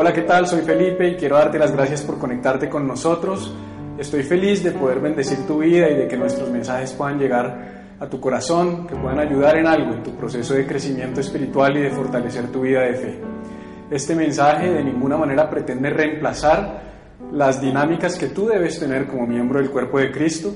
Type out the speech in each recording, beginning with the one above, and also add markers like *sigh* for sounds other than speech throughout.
Hola, ¿qué tal? Soy Felipe y quiero darte las gracias por conectarte con nosotros. Estoy feliz de poder bendecir tu vida y de que nuestros mensajes puedan llegar a tu corazón, que puedan ayudar en algo en tu proceso de crecimiento espiritual y de fortalecer tu vida de fe. Este mensaje de ninguna manera pretende reemplazar las dinámicas que tú debes tener como miembro del cuerpo de Cristo.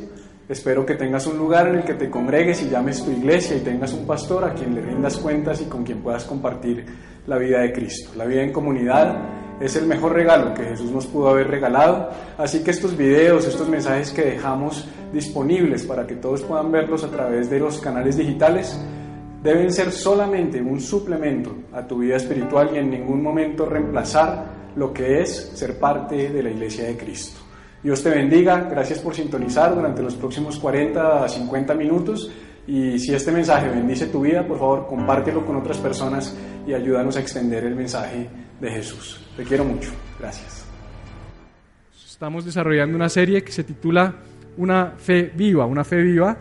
Espero que tengas un lugar en el que te congregues y llames tu iglesia y tengas un pastor a quien le rindas cuentas y con quien puedas compartir la vida de Cristo. La vida en comunidad es el mejor regalo que Jesús nos pudo haber regalado. Así que estos videos, estos mensajes que dejamos disponibles para que todos puedan verlos a través de los canales digitales, deben ser solamente un suplemento a tu vida espiritual y en ningún momento reemplazar lo que es ser parte de la iglesia de Cristo. Dios te bendiga, gracias por sintonizar durante los próximos 40 a 50 minutos y si este mensaje bendice tu vida, por favor compártelo con otras personas y ayúdanos a extender el mensaje de Jesús. Te quiero mucho. Gracias. Estamos desarrollando una serie que se titula Una fe viva, una fe viva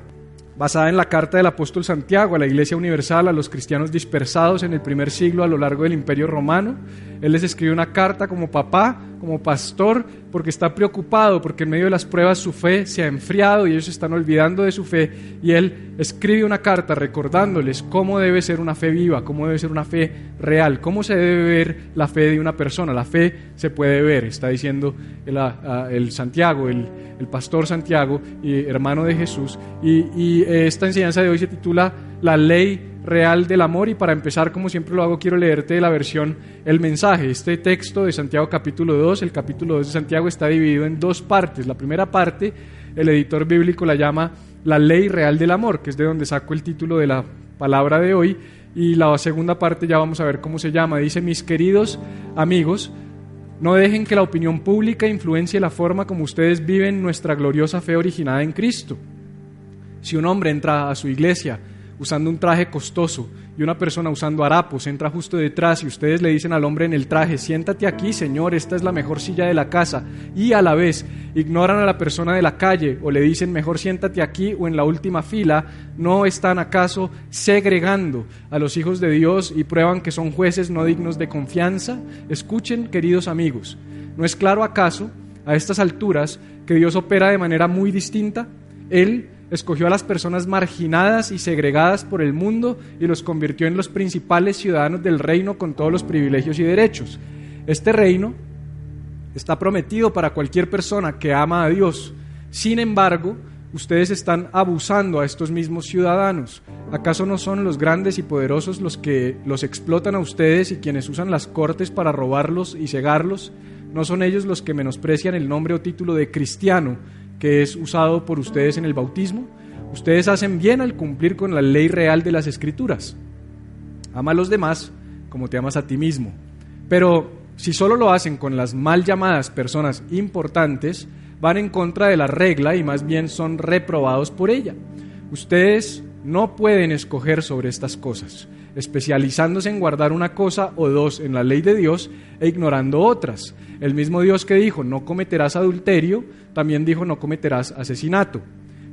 basada en la carta del apóstol Santiago a la Iglesia Universal, a los cristianos dispersados en el primer siglo a lo largo del Imperio Romano. Él les escribe una carta como papá como pastor porque está preocupado, porque en medio de las pruebas su fe se ha enfriado y ellos están olvidando de su fe. Y él escribe una carta recordándoles cómo debe ser una fe viva, cómo debe ser una fe real, cómo se debe ver la fe de una persona. La fe se puede ver, está diciendo el, Santiago, el, pastor Santiago, y hermano de Jesús. Y, y esta enseñanza de hoy se titula La ley real del amor y para empezar, como siempre lo hago, quiero leerte la versión El mensaje. Este texto de Santiago capítulo 2, el capítulo 2 de Santiago está dividido en dos partes. La primera parte, el editor bíblico la llama La ley real del amor, que es de donde saco el título de la palabra de hoy. Y la segunda parte ya vamos a ver cómo se llama. Dice, mis queridos amigos, no dejen que la opinión pública influencie la forma como ustedes viven nuestra gloriosa fe originada en Cristo. Si un hombre entra a su iglesia usando un traje costoso y una persona usando harapos entra justo detrás y ustedes le dicen al hombre en el traje, siéntate aquí, señor, esta es la mejor silla de la casa, y a la vez ignoran a la persona de la calle o le dicen, mejor siéntate aquí o en la última fila, ¿no están acaso segregando a los hijos de Dios y prueban que son jueces no dignos de confianza? Escuchen, queridos amigos, ¿no es claro acaso a estas alturas que Dios opera de manera muy distinta? Él escogió a las personas marginadas y segregadas por el mundo y los convirtió en los principales ciudadanos del reino con todos los privilegios y derechos. Este reino está prometido para cualquier persona que ama a Dios. Sin embargo, ustedes están abusando a estos mismos ciudadanos. ¿Acaso no son los grandes y poderosos los que los explotan a ustedes y quienes usan las cortes para robarlos y cegarlos? ¿No son ellos los que menosprecian el nombre o título de cristiano? Que es usado por ustedes en el bautismo, ustedes hacen bien al cumplir con la ley real de las escrituras. Ama a los demás como te amas a ti mismo. Pero si solo lo hacen con las mal llamadas personas importantes, van en contra de la regla y más bien son reprobados por ella. Ustedes no pueden escoger sobre estas cosas, especializándose en guardar una cosa o dos en la ley de Dios e ignorando otras. El mismo Dios que dijo, no cometerás adulterio, también dijo, no cometerás asesinato.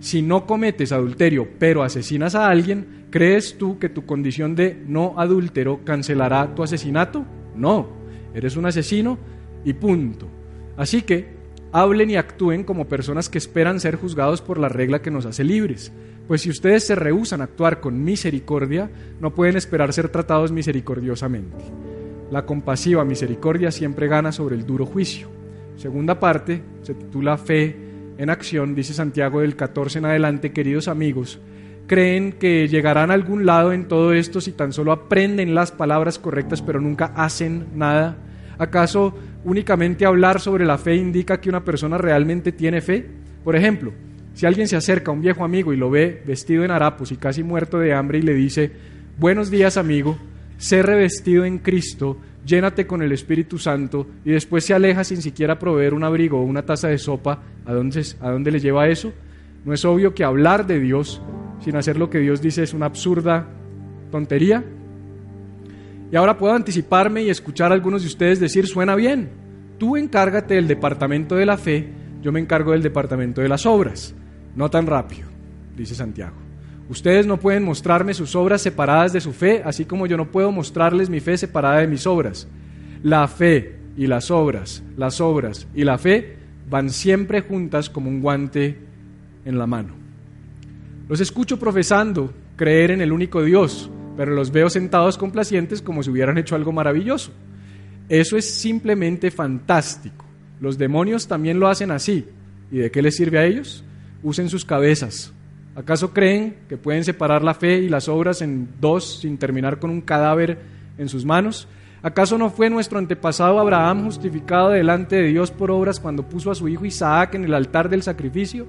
Si no cometes adulterio, pero asesinas a alguien, ¿crees tú que tu condición de no adúltero cancelará tu asesinato? No, eres un asesino y punto. Así que hablen y actúen como personas que esperan ser juzgados por la regla que nos hace libres. Pues si ustedes se rehúsan a actuar con misericordia, no pueden esperar ser tratados misericordiosamente. La compasiva misericordia siempre gana sobre el duro juicio. Segunda parte se titula Fe en acción, dice Santiago del 14 en adelante, queridos amigos, creen que llegarán a algún lado en todo esto si tan solo aprenden las palabras correctas pero nunca hacen nada. ¿Acaso únicamente hablar sobre la fe indica que una persona realmente tiene fe? Por ejemplo, si alguien se acerca a un viejo amigo y lo ve vestido en harapos y casi muerto de hambre y le dice, buenos días amigo, sé revestido en Cristo, llénate con el Espíritu Santo y después se aleja sin siquiera proveer un abrigo o una taza de sopa, ¿a dónde, ¿a dónde le lleva eso? ¿No es obvio que hablar de Dios sin hacer lo que Dios dice es una absurda tontería? Y ahora puedo anticiparme y escuchar a algunos de ustedes decir, suena bien, tú encárgate del departamento de la fe, yo me encargo del departamento de las obras. No tan rápido, dice Santiago. Ustedes no pueden mostrarme sus obras separadas de su fe, así como yo no puedo mostrarles mi fe separada de mis obras. La fe y las obras, las obras y la fe van siempre juntas como un guante en la mano. Los escucho profesando creer en el único Dios, pero los veo sentados complacientes como si hubieran hecho algo maravilloso. Eso es simplemente fantástico. Los demonios también lo hacen así. ¿Y de qué les sirve a ellos? Usen sus cabezas. ¿Acaso creen que pueden separar la fe y las obras en dos sin terminar con un cadáver en sus manos? ¿Acaso no fue nuestro antepasado Abraham justificado delante de Dios por obras cuando puso a su hijo Isaac en el altar del sacrificio?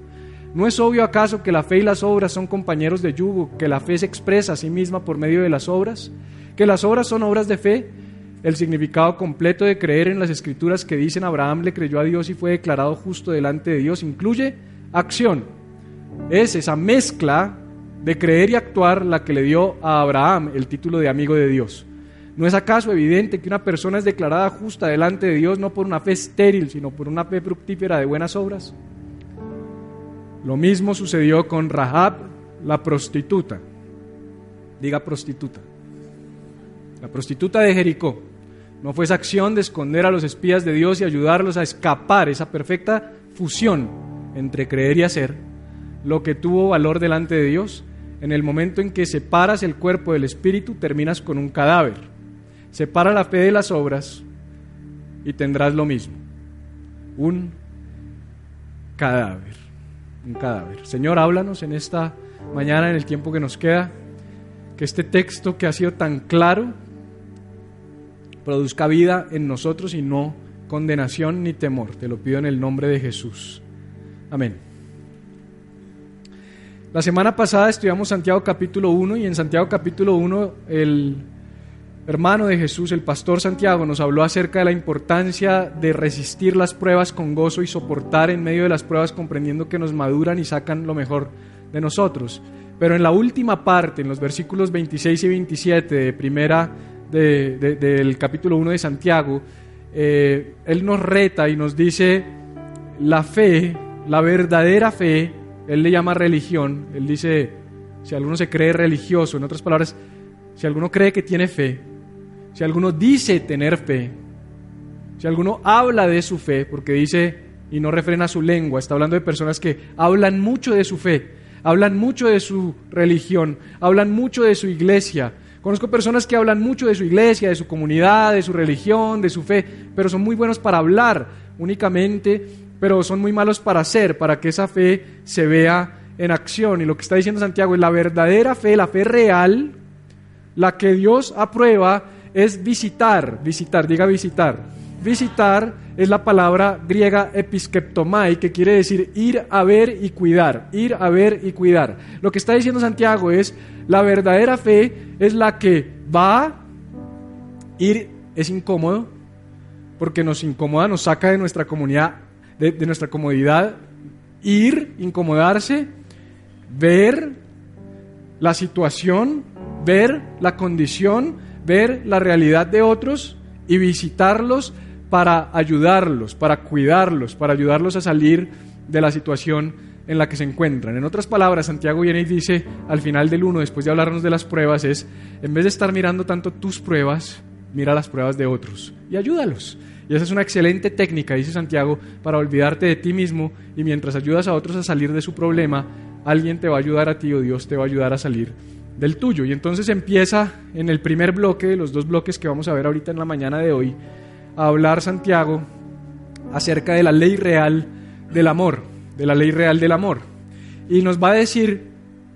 ¿No es obvio acaso que la fe y las obras son compañeros de yugo, que la fe se expresa a sí misma por medio de las obras? ¿Que las obras son obras de fe? El significado completo de creer en las escrituras que dicen Abraham le creyó a Dios y fue declarado justo delante de Dios incluye acción. Es esa mezcla de creer y actuar la que le dio a Abraham el título de amigo de Dios. ¿No es acaso evidente que una persona es declarada justa delante de Dios no por una fe estéril, sino por una fe fructífera de buenas obras? Lo mismo sucedió con Rahab, la prostituta. Diga prostituta. La prostituta de Jericó. No fue esa acción de esconder a los espías de Dios y ayudarlos a escapar, esa perfecta fusión entre creer y hacer, lo que tuvo valor delante de Dios. En el momento en que separas el cuerpo del espíritu, terminas con un cadáver. Separa la fe de las obras y tendrás lo mismo. Un cadáver. Un cadáver. Señor, háblanos en esta mañana, en el tiempo que nos queda, que este texto que ha sido tan claro produzca vida en nosotros y no condenación ni temor. Te lo pido en el nombre de Jesús. Amén. La semana pasada estudiamos Santiago capítulo 1 y en Santiago capítulo 1 el hermano de Jesús, el pastor Santiago, nos habló acerca de la importancia de resistir las pruebas con gozo y soportar en medio de las pruebas comprendiendo que nos maduran y sacan lo mejor de nosotros. Pero en la última parte, en los versículos 26 y 27 de primera del capítulo 1 de Santiago, eh, él nos reta y nos dice la fe, la verdadera fe, él le llama religión, él dice, si alguno se cree religioso, en otras palabras, si alguno cree que tiene fe, si alguno dice tener fe, si alguno habla de su fe, porque dice y no refrena su lengua, está hablando de personas que hablan mucho de su fe, hablan mucho de su religión, hablan mucho de su iglesia. Conozco personas que hablan mucho de su iglesia, de su comunidad, de su religión, de su fe, pero son muy buenos para hablar únicamente, pero son muy malos para hacer, para que esa fe se vea en acción. Y lo que está diciendo Santiago es la verdadera fe, la fe real, la que Dios aprueba es visitar, visitar, diga visitar. Visitar es la palabra griega episkeptomai, que quiere decir ir a ver y cuidar, ir a ver y cuidar. Lo que está diciendo Santiago es, la verdadera fe es la que va, ir es incómodo, porque nos incomoda, nos saca de nuestra comunidad, de, nuestra comodidad, ir, incomodarse, ver la situación, ver la condición, ver la realidad de otros y visitarlos para ayudarlos, para cuidarlos, para ayudarlos a salir de la situación en la que se encuentran. En otras palabras, Santiago viene dice al final del 1, después de hablarnos de las pruebas, es, en vez de estar mirando tanto tus pruebas, mira las pruebas de otros y ayúdalos. Y esa es una excelente técnica, dice Santiago, para olvidarte de ti mismo y mientras ayudas a otros a salir de su problema, alguien te va a ayudar a ti o Dios te va a ayudar a salir del tuyo. Y entonces empieza en el primer bloque de los dos bloques que vamos a ver ahorita en la mañana de hoy, a hablar Santiago acerca de la ley real del amor, de la ley real del amor. Y nos va a decir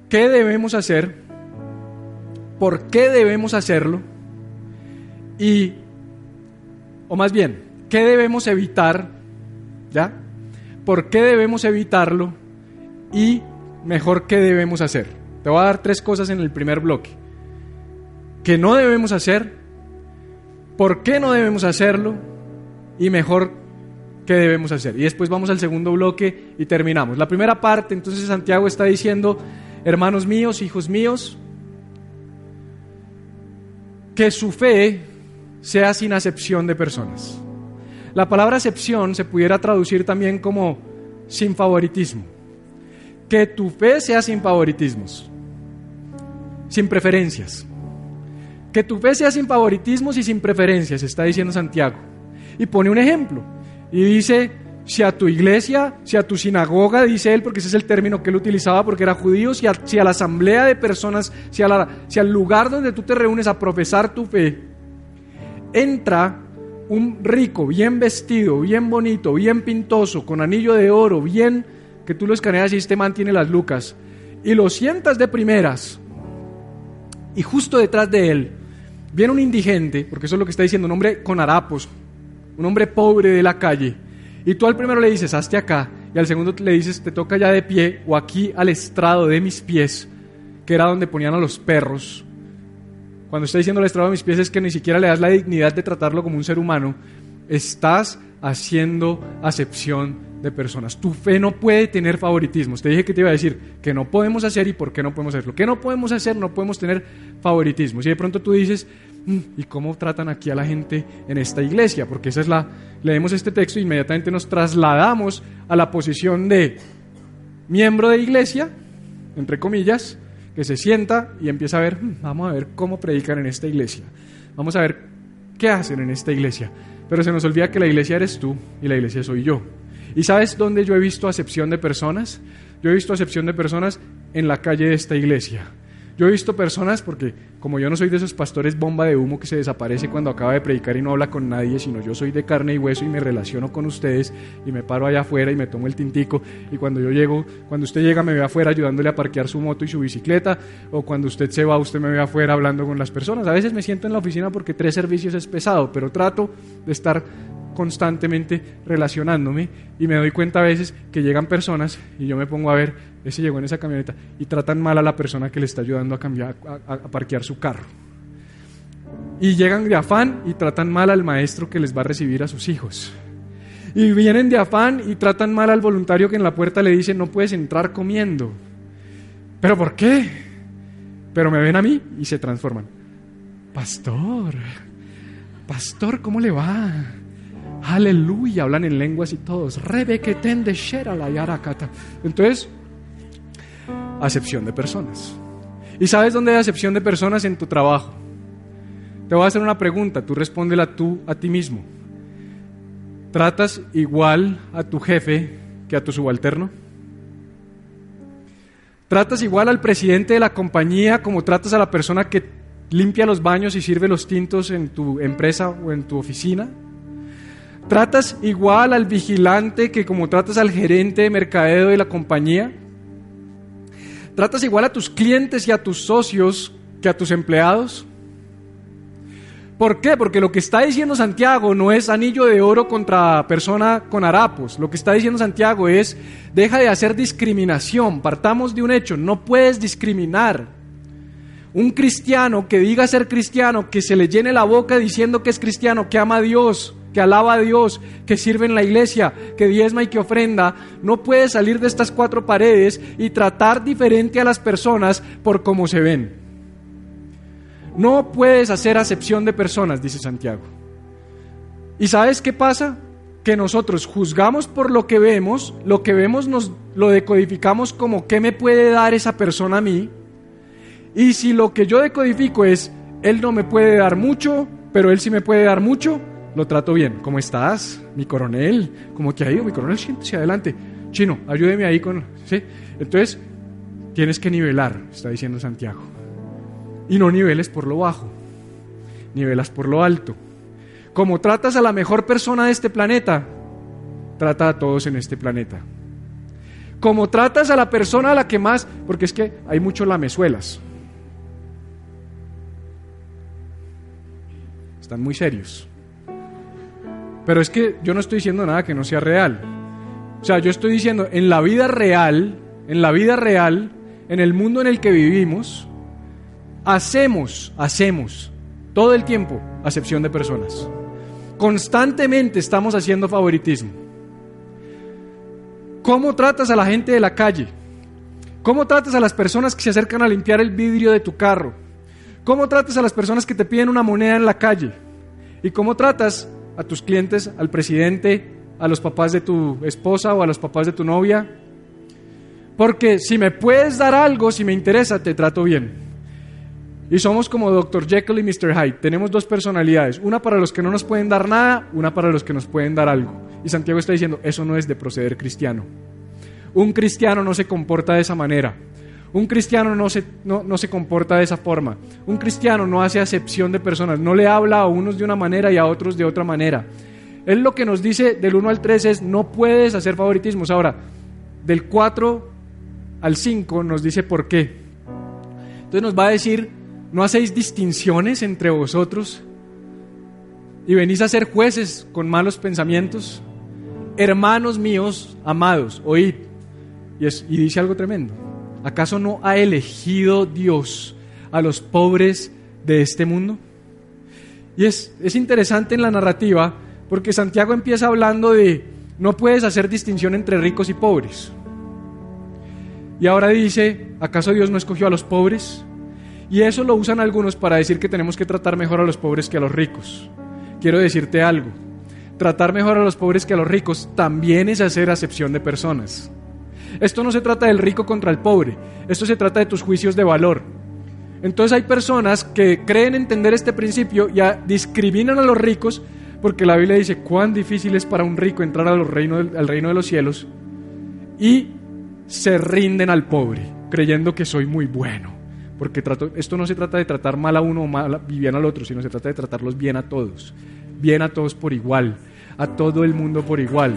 qué debemos hacer, por qué debemos hacerlo y, o más bien, qué debemos evitar, ¿ya? ¿Por qué debemos evitarlo y mejor qué debemos hacer? Te voy a dar tres cosas en el primer bloque. Que no debemos hacer, por qué no debemos hacerlo y mejor qué debemos hacer. Y después vamos al segundo bloque y terminamos. La primera parte, entonces Santiago está diciendo, hermanos míos, hijos míos, que su fe sea sin acepción de personas. La palabra acepción se pudiera traducir también como sin favoritismo. Que tu fe sea sin favoritismos sin preferencias. Que tu fe sea sin favoritismos y sin preferencias, está diciendo Santiago. y pone un ejemplo. Y dice, si a tu iglesia, si a tu sinagoga, dice él, porque ese es el término que él utilizaba porque era judío, si a, la asamblea de personas, si al lugar donde tú te reúnes a profesar tu fe, entra un rico, bien vestido, bien bonito, bien pintoso, con anillo de oro, bien que tú lo escaneas y este man tiene las lucas, y lo sientas de primeras, y justo detrás de él viene un indigente, porque eso es lo que está diciendo, un hombre con harapos, un hombre pobre de la calle, y tú al primero le dices, hazte acá, y al segundo le dices, te toca ya de pie, o aquí al estrado de mis pies, que era donde ponían a los perros. Cuando está diciendo al estrado de mis pies es que ni siquiera le das la dignidad de tratarlo como un ser humano, estás haciendo acepción de personas. Tu fe no puede tener favoritismos. Te dije que te iba a decir que no podemos hacer y por qué no podemos hacerlo. ¿Qué no podemos hacer? No podemos tener favoritismos. Y de pronto tú dices, mm, ¿y cómo tratan aquí a la gente en esta iglesia? Porque esa es la... Leemos este texto e inmediatamente nos trasladamos a la posición de miembro de iglesia, entre comillas, que se sienta y empieza a ver, mm, vamos a ver cómo predican en esta iglesia. Vamos a ver qué hacen en esta iglesia. Pero se nos olvida que la iglesia eres tú y la iglesia soy yo. ¿Y sabes dónde yo he visto acepción de personas? Yo he visto acepción de personas en la calle de esta iglesia. Yo he visto personas, porque como yo no soy de esos pastores bomba de humo que se desaparece cuando acaba de predicar y no habla con nadie, sino yo soy de carne y hueso y me relaciono con ustedes y me paro allá afuera y me tomo el tintico y cuando yo llego, cuando usted llega me ve afuera ayudándole a parquear su moto y su bicicleta o cuando usted se va usted me ve afuera hablando con las personas. A veces me siento en la oficina porque tres servicios es pesado, pero trato de estar constantemente relacionándome y me doy cuenta a veces que llegan personas y yo me pongo a ver, ese llegó en esa camioneta y tratan mal a la persona que le está ayudando a, cambiar, a, parquear su carro. Y llegan de afán y tratan mal al maestro que les va a recibir a sus hijos. Y vienen de afán y tratan mal al voluntario que en la puerta le dice no puedes entrar comiendo. ¿Pero por qué? Pero me ven a mí y se transforman. Pastor, pastor, ¿cómo le va? Aleluya, hablan en lenguas y todos. la Entonces, acepción de personas. ¿Y sabes dónde hay acepción de personas? En tu trabajo. Te voy a hacer una pregunta, tú respóndela tú a ti mismo. ¿Tratas igual a tu jefe que a tu subalterno? ¿Tratas igual al presidente de la compañía como tratas a la persona que limpia los baños y sirve los tintos en tu empresa o en tu oficina? ¿Tratas igual al vigilante que como tratas al gerente de mercadeo de la compañía? ¿Tratas igual a tus clientes y a tus socios que a tus empleados? ¿Por qué? Porque lo que está diciendo Santiago no es anillo de oro contra persona con harapos. Lo que está diciendo Santiago es, deja de hacer discriminación. Partamos de un hecho, no puedes discriminar. Un cristiano que diga ser cristiano, que se le llene la boca diciendo que es cristiano, que ama a Dios, que alaba a Dios, que sirve en la iglesia, que diezma y que ofrenda, no puede salir de estas cuatro paredes y tratar diferente a las personas por cómo se ven. No puedes hacer acepción de personas, dice Santiago. ¿Y sabes qué pasa? Que nosotros juzgamos por lo que vemos, lo que vemos nos lo decodificamos como qué me puede dar esa persona a mí. Y si lo que yo decodifico es, él no me puede dar mucho, pero él sí me puede dar mucho, lo trato bien. ¿Cómo estás? Mi coronel. ¿Cómo te ha ido? Mi coronel, siéntese adelante. Chino, ayúdeme ahí con... ¿sí? Entonces, tienes que nivelar, está diciendo Santiago. Y no niveles por lo bajo, nivelas por lo alto. Como tratas a la mejor persona de este planeta, trata a todos en este planeta. Como tratas a la persona a la que más, porque es que hay muchos lamezuelas. Están muy serios. Pero es que yo no estoy diciendo nada que no sea real. O sea, yo estoy diciendo, en la vida real, en la vida real, en el mundo en el que vivimos, hacemos, hacemos, todo el tiempo, acepción de personas. Constantemente estamos haciendo favoritismo. ¿Cómo tratas a la gente de la calle? ¿Cómo tratas a las personas que se acercan a limpiar el vidrio de tu carro? ¿Cómo tratas a las personas que te piden una moneda en la calle? ¿Y cómo tratas a tus clientes, al presidente, a los papás de tu esposa o a los papás de tu novia. Porque si me puedes dar algo, si me interesa, te trato bien. Y somos como Dr. Jekyll y Mr. Hyde. Tenemos dos personalidades, una para los que no nos pueden dar nada, una para los que nos pueden dar algo. Y Santiago está diciendo, eso no es de proceder cristiano. Un cristiano no se comporta de esa manera. Un cristiano no se, no, no se comporta de esa forma. Un cristiano no hace acepción de personas. No le habla a unos de una manera y a otros de otra manera. Él lo que nos dice del 1 al 3 es, no puedes hacer favoritismos. Ahora, del 4 al 5 nos dice por qué. Entonces nos va a decir, no hacéis distinciones entre vosotros y venís a ser jueces con malos pensamientos. Hermanos míos, amados, oíd. Y, y dice algo tremendo. ¿Acaso no ha elegido Dios a los pobres de este mundo? Y es, es interesante en la narrativa porque Santiago empieza hablando de no puedes hacer distinción entre ricos y pobres. Y ahora dice, ¿acaso Dios no escogió a los pobres? Y eso lo usan algunos para decir que tenemos que tratar mejor a los pobres que a los ricos. Quiero decirte algo, tratar mejor a los pobres que a los ricos también es hacer acepción de personas. Esto no se trata del rico contra el pobre, esto se trata de tus juicios de valor. Entonces hay personas que creen entender este principio y discriminan a los ricos porque la Biblia dice cuán difícil es para un rico entrar al reino, de los cielos y se rinden al pobre, creyendo que soy muy bueno. Porque esto no se trata de tratar mal a uno o mal, bien al otro, sino se trata de tratarlos bien a todos. Bien a todos por igual, a todo el mundo por igual.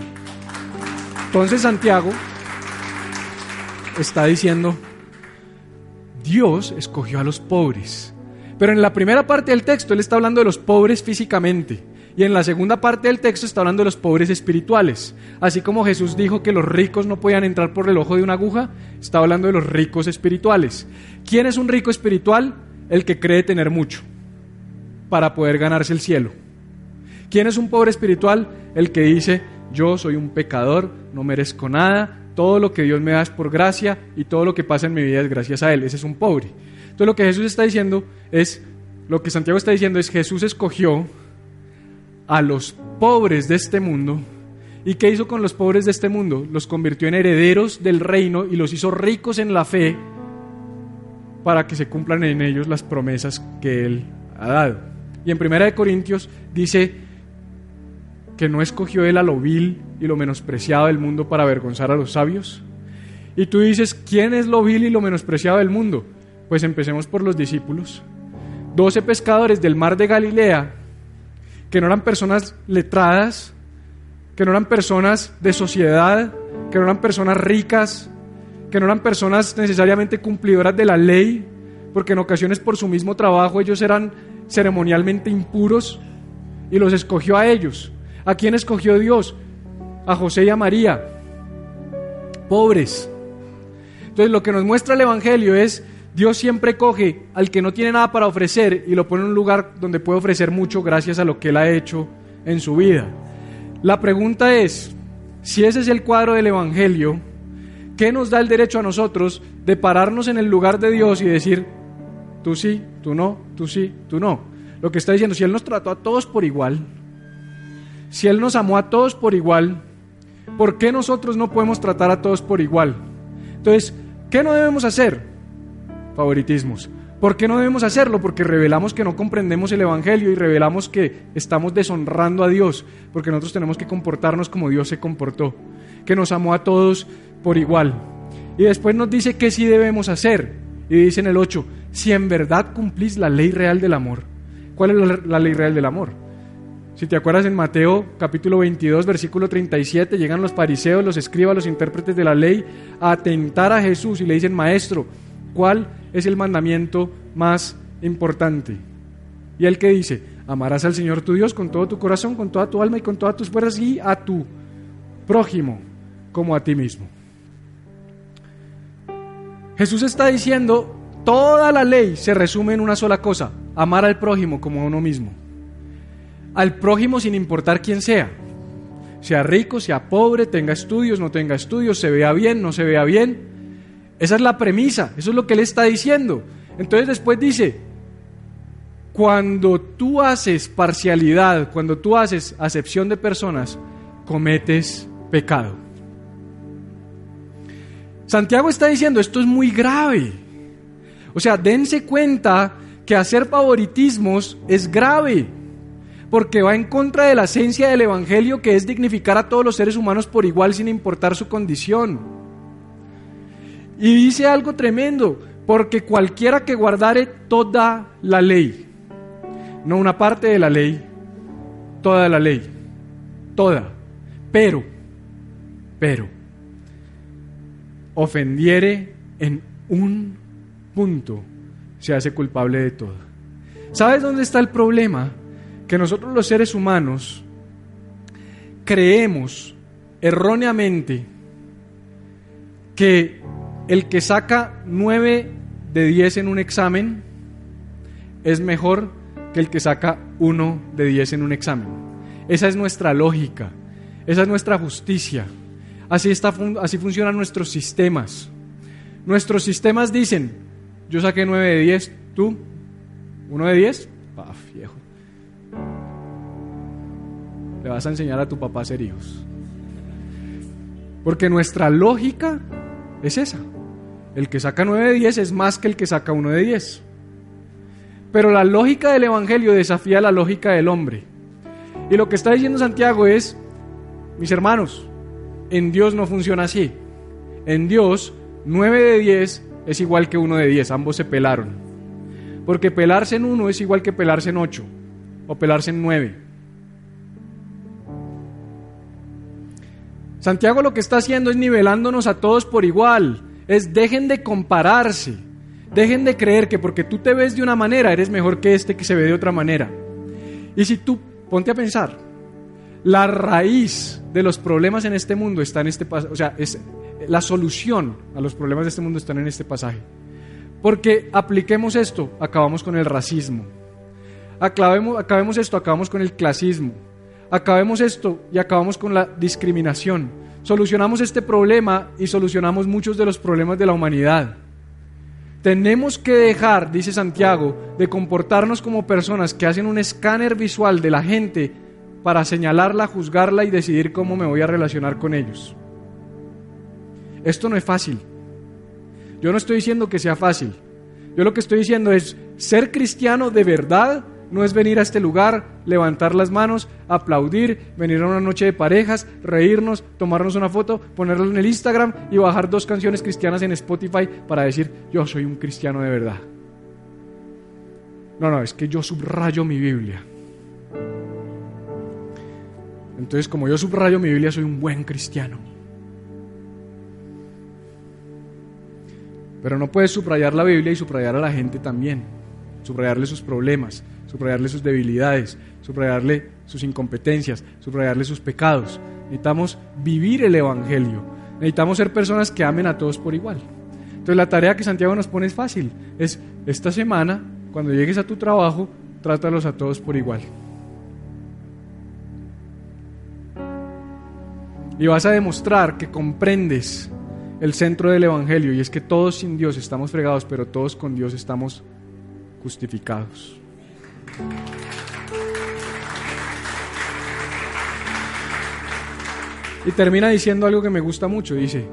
Entonces Santiago está diciendo, Dios escogió a los pobres. Pero en la primera parte del texto él está hablando de los pobres físicamente. Y en la segunda parte del texto está hablando de los pobres espirituales. Así como Jesús dijo que los ricos no podían entrar por el ojo de una aguja, está hablando de los ricos espirituales. ¿Quién es un rico espiritual? El que cree tener mucho para poder ganarse el cielo. ¿Quién es un pobre espiritual? El que dice, yo soy un pecador, no merezco nada, todo lo que Dios me da es por gracia y todo lo que pasa en mi vida es gracias a Él. Ese es un pobre. Entonces lo que Jesús está diciendo es, lo que Santiago está diciendo es, Jesús escogió a los pobres de este mundo. ¿Y qué hizo con los pobres de este mundo? Los convirtió en herederos del reino y los hizo ricos en la fe para que se cumplan en ellos las promesas que Él ha dado. Y en Primera de Corintios dice que no escogió Él a lo vil y lo menospreciado del mundo para avergonzar a los sabios. Y tú dices, ¿quién es lo vil y lo menospreciado del mundo? Pues empecemos por los discípulos. Doce pescadores del mar de Galilea que no eran personas letradas, que no eran personas de sociedad, que no eran personas ricas, que no eran personas necesariamente cumplidoras de la ley, porque en ocasiones por su mismo trabajo ellos eran ceremonialmente impuros y los escogió a ellos. ¿A quién escogió Dios? A José y a María, pobres. Entonces lo que nos muestra el Evangelio es Dios siempre coge al que no tiene nada para ofrecer y lo pone en un lugar donde puede ofrecer mucho gracias a lo que Él ha hecho en su vida. La pregunta es, si ese es el cuadro del Evangelio, ¿qué nos da el derecho a nosotros de pararnos en el lugar de Dios y decir, tú sí, tú no, tú sí, tú no? Lo que está diciendo, si Él nos trató a todos por igual, si Él nos amó a todos por igual, ¿por qué nosotros no podemos tratar a todos por igual? Entonces, ¿qué no debemos hacer? favoritismos. ¿Por qué no debemos hacerlo? Porque revelamos que no comprendemos el Evangelio y revelamos que estamos deshonrando a Dios, porque nosotros tenemos que comportarnos como Dios se comportó, que nos amó a todos por igual. Y después nos dice qué sí debemos hacer. Y dice en el 8, si en verdad cumplís la ley real del amor. ¿Cuál es la, la ley real del amor? Si te acuerdas en Mateo capítulo 22, versículo 37, llegan los fariseos, los escribas, los intérpretes de la ley a atentar a Jesús y le dicen, maestro, ¿cuál es el mandamiento más importante. Y el que dice, amarás al Señor tu Dios con todo tu corazón, con toda tu alma y con todas tus fuerzas y a tu prójimo como a ti mismo. Jesús está diciendo, toda la ley se resume en una sola cosa, amar al prójimo como a uno mismo. Al prójimo sin importar quién sea, sea rico, sea pobre, tenga estudios, no tenga estudios, se vea bien, no se vea bien, esa es la premisa, eso es lo que él está diciendo. Entonces después dice, cuando tú haces parcialidad, cuando tú haces acepción de personas, cometes pecado. Santiago está diciendo, esto es muy grave. O sea, dense cuenta que hacer favoritismos es grave, porque va en contra de la esencia del Evangelio que es dignificar a todos los seres humanos por igual sin importar su condición. Y dice algo tremendo, porque cualquiera que guardare toda la ley, no una parte de la ley, toda la ley, toda, pero, pero, ofendiere en un punto, se hace culpable de todo. ¿Sabes dónde está el problema? Que nosotros los seres humanos creemos erróneamente que el que saca 9 de 10 en un examen es mejor que el que saca 1 de 10 en un examen. Esa es nuestra lógica, esa es nuestra justicia. Así, está, así funcionan nuestros sistemas. Nuestros sistemas dicen, yo saqué 9 de 10, tú, 1 de 10, ah, viejo. Le vas a enseñar a tu papá a ser hijos. Porque nuestra lógica es esa. El que saca 9 de 10 es más que el que saca 1 de 10. Pero la lógica del Evangelio desafía la lógica del hombre. Y lo que está diciendo Santiago es, mis hermanos, en Dios no funciona así. En Dios, 9 de 10 es igual que 1 de 10, ambos se pelaron. Porque pelarse en 1 es igual que pelarse en 8 o pelarse en 9. Santiago lo que está haciendo es nivelándonos a todos por igual. Es dejen de compararse. Dejen de creer que porque tú te ves de una manera eres mejor que este que se ve de otra manera. Y si tú, ponte a pensar, la raíz de los problemas en este mundo está en este pasaje, o sea, es la solución a los problemas de este mundo están en este pasaje. Porque apliquemos esto, acabamos con el racismo. Acabemos, acabemos esto, acabamos con el clasismo. Acabemos esto y acabamos con la discriminación. Solucionamos este problema y solucionamos muchos de los problemas de la humanidad. Tenemos que dejar, dice Santiago, de comportarnos como personas que hacen un escáner visual de la gente para señalarla, juzgarla y decidir cómo me voy a relacionar con ellos. Esto no es fácil. Yo no estoy diciendo que sea fácil. Yo lo que estoy diciendo es, ser cristiano de verdad no es venir a este lugar, levantar las manos, aplaudir, venir a una noche de parejas, reírnos, tomarnos una foto, ponerlo en el Instagram y bajar dos canciones cristianas en Spotify para decir, yo soy un cristiano de verdad. No, no, es que yo subrayo mi Biblia. Entonces, como yo subrayo mi Biblia, soy un buen cristiano. Pero no puedes subrayar la Biblia y subrayar a la gente también. Subrayarle sus problemas, subrayarle sus debilidades, subrayarle sus incompetencias, subrayarle sus pecados. Necesitamos vivir el Evangelio. Necesitamos ser personas que amen a todos por igual. Entonces la tarea que Santiago nos pone es fácil. Es esta semana, cuando llegues a tu trabajo, trátalos a todos por igual. Y vas a demostrar que comprendes el centro del Evangelio y es que todos sin Dios estamos fregados, pero todos con Dios estamos justificados. Y termina diciendo algo que me gusta mucho, dice,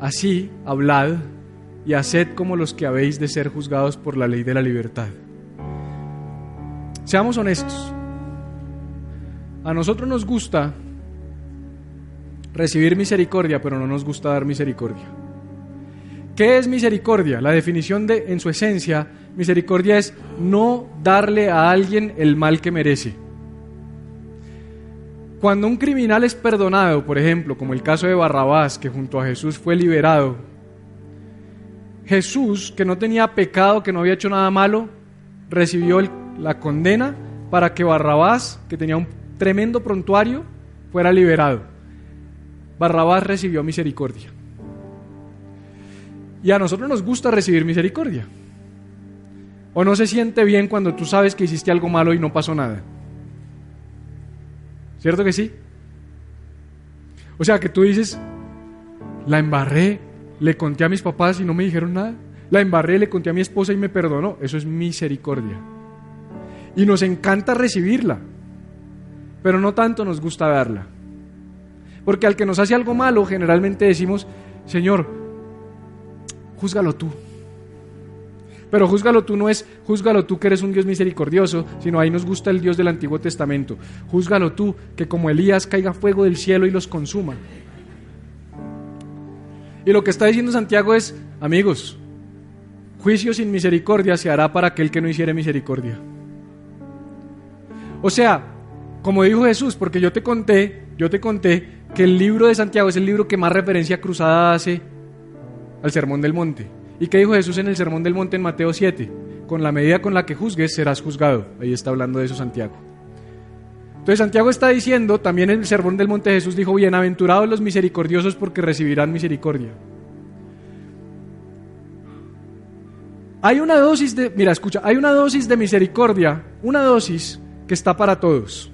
así hablad y haced como los que habéis de ser juzgados por la ley de la libertad. Seamos honestos, a nosotros nos gusta recibir misericordia, pero no nos gusta dar misericordia. ¿Qué es misericordia? La definición de, en su esencia, misericordia es no darle a alguien el mal que merece. Cuando un criminal es perdonado, por ejemplo, como el caso de Barrabás, que junto a Jesús fue liberado, Jesús, que no tenía pecado, que no había hecho nada malo, recibió la condena para que Barrabás, que tenía un tremendo prontuario, fuera liberado. Barrabás recibió misericordia. Y a nosotros nos gusta recibir misericordia. ¿O no se siente bien cuando tú sabes que hiciste algo malo y no pasó nada? ¿Cierto que sí? O sea, que tú dices, la embarré, le conté a mis papás y no me dijeron nada. La embarré, le conté a mi esposa y me perdonó. Eso es misericordia. Y nos encanta recibirla, pero no tanto nos gusta darla. Porque al que nos hace algo malo, generalmente decimos, Señor, júzgalo tú. Pero júzgalo tú no es Júzgalo tú que eres un Dios misericordioso, sino ahí nos gusta el Dios del Antiguo Testamento. Júzgalo tú que como Elías caiga fuego del cielo y los consuma. Y lo que está diciendo Santiago es, amigos, juicio sin misericordia se hará para aquel que no hiciere misericordia. O sea, como dijo Jesús, porque yo te conté, yo te conté que el libro de Santiago es el libro que más referencia cruzada hace al Sermón del Monte. ¿Y qué dijo Jesús en el Sermón del Monte en Mateo 7? Con la medida con la que juzgues serás juzgado. Ahí está hablando de eso Santiago. Entonces Santiago está diciendo, también en el Sermón del Monte Jesús dijo, bienaventurados los misericordiosos porque recibirán misericordia. Hay una dosis de, mira, escucha, hay una dosis de misericordia, una dosis que está para todos.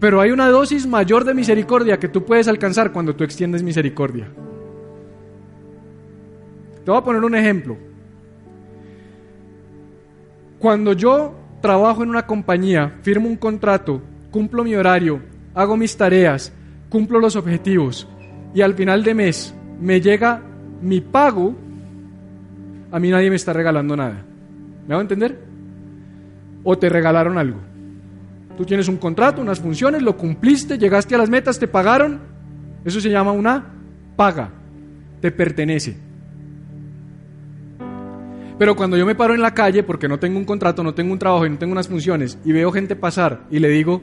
Pero hay una dosis mayor de misericordia que tú puedes alcanzar cuando tú extiendes misericordia. Te voy a poner un ejemplo. Cuando yo trabajo en una compañía, firmo un contrato, cumplo mi horario, hago mis tareas, cumplo los objetivos y al final de mes me llega mi pago, a mí nadie me está regalando nada. ¿Me hago entender? O te regalaron algo. Tú tienes un contrato, unas funciones, lo cumpliste, llegaste a las metas, te pagaron. Eso se llama una paga. Te pertenece. Pero cuando yo me paro en la calle porque no tengo un contrato, no tengo un trabajo y no tengo unas funciones y veo gente pasar y le digo,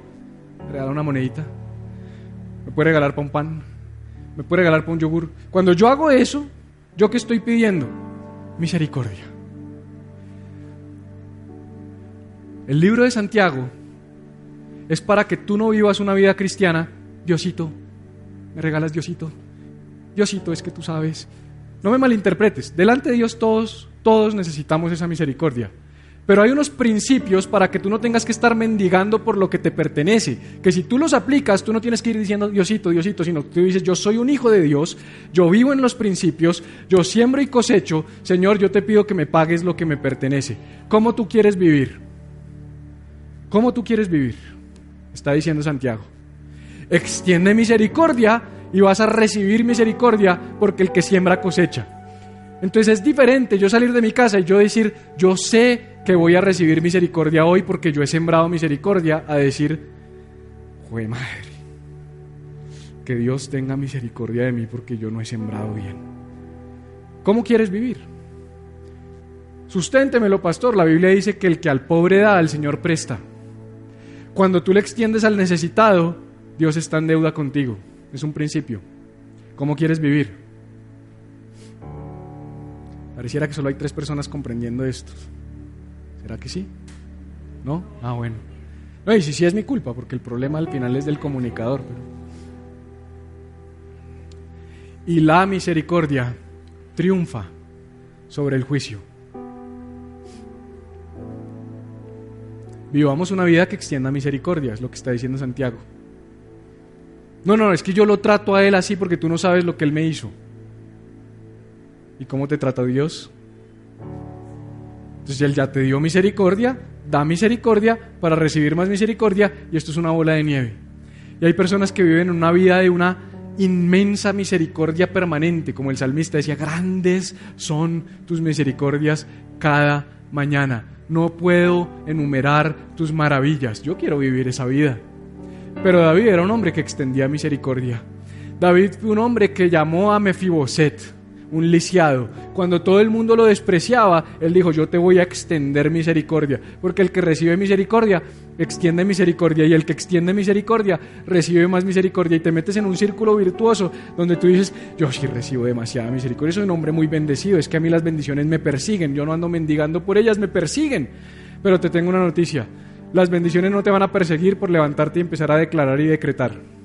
¿me regala una monedita, me puede regalar para un pan, me puede regalar para un yogur. Cuando yo hago eso, ¿yo qué estoy pidiendo? Misericordia. El libro de Santiago es para que tú no vivas una vida cristiana, Diosito, me regalas Diosito, Diosito, es que tú sabes. No me malinterpretes, delante de Dios todos todos necesitamos esa misericordia. Pero hay unos principios para que tú no tengas que estar mendigando por lo que te pertenece. Que si tú los aplicas, tú no tienes que ir diciendo Diosito, Diosito, sino que tú dices, yo soy un hijo de Dios, yo vivo en los principios, yo siembro y cosecho, Señor, yo te pido que me pagues lo que me pertenece. ¿Cómo tú quieres vivir? ¿Cómo tú quieres vivir? Está diciendo Santiago. Extiende misericordia y vas a recibir misericordia porque el que siembra cosecha. Entonces es diferente yo salir de mi casa y yo decir, yo sé que voy a recibir misericordia hoy porque yo he sembrado misericordia, a decir, jue madre, que Dios tenga misericordia de mí porque yo no he sembrado bien. ¿Cómo quieres vivir? Susténtemelo, pastor. La Biblia dice que el que al pobre da, al Señor presta. Cuando tú le extiendes al necesitado, Dios está en deuda contigo. Es un principio. ¿Cómo quieres vivir? Pareciera que solo hay tres personas comprendiendo esto. ¿Será que sí? ¿No? Ah, bueno. No, y si sí es mi culpa, porque el problema al final es del comunicador. Y la misericordia triunfa sobre el juicio. Vivamos una vida que extienda misericordia, es lo que está diciendo Santiago. No, no, es que yo lo trato a él así porque tú no sabes lo que él me hizo. ¿Y cómo te trata Dios? Entonces Él ya te dio misericordia, da misericordia para recibir más misericordia y esto es una bola de nieve. Y hay personas que viven una vida de una inmensa misericordia permanente, como el salmista decía, grandes son tus misericordias cada mañana. No puedo enumerar tus maravillas. Yo quiero vivir esa vida. Pero David era un hombre que extendía misericordia. David fue un hombre que llamó a Mefiboset un lisiado. Cuando todo el mundo lo despreciaba, él dijo, yo te voy a extender misericordia, porque el que recibe misericordia, extiende misericordia, y el que extiende misericordia, recibe más misericordia, y te metes en un círculo virtuoso donde tú dices, yo sí recibo demasiada misericordia, soy un hombre muy bendecido, es que a mí las bendiciones me persiguen, yo no ando mendigando por ellas, me persiguen. Pero te tengo una noticia, las bendiciones no te van a perseguir por levantarte y empezar a declarar y decretar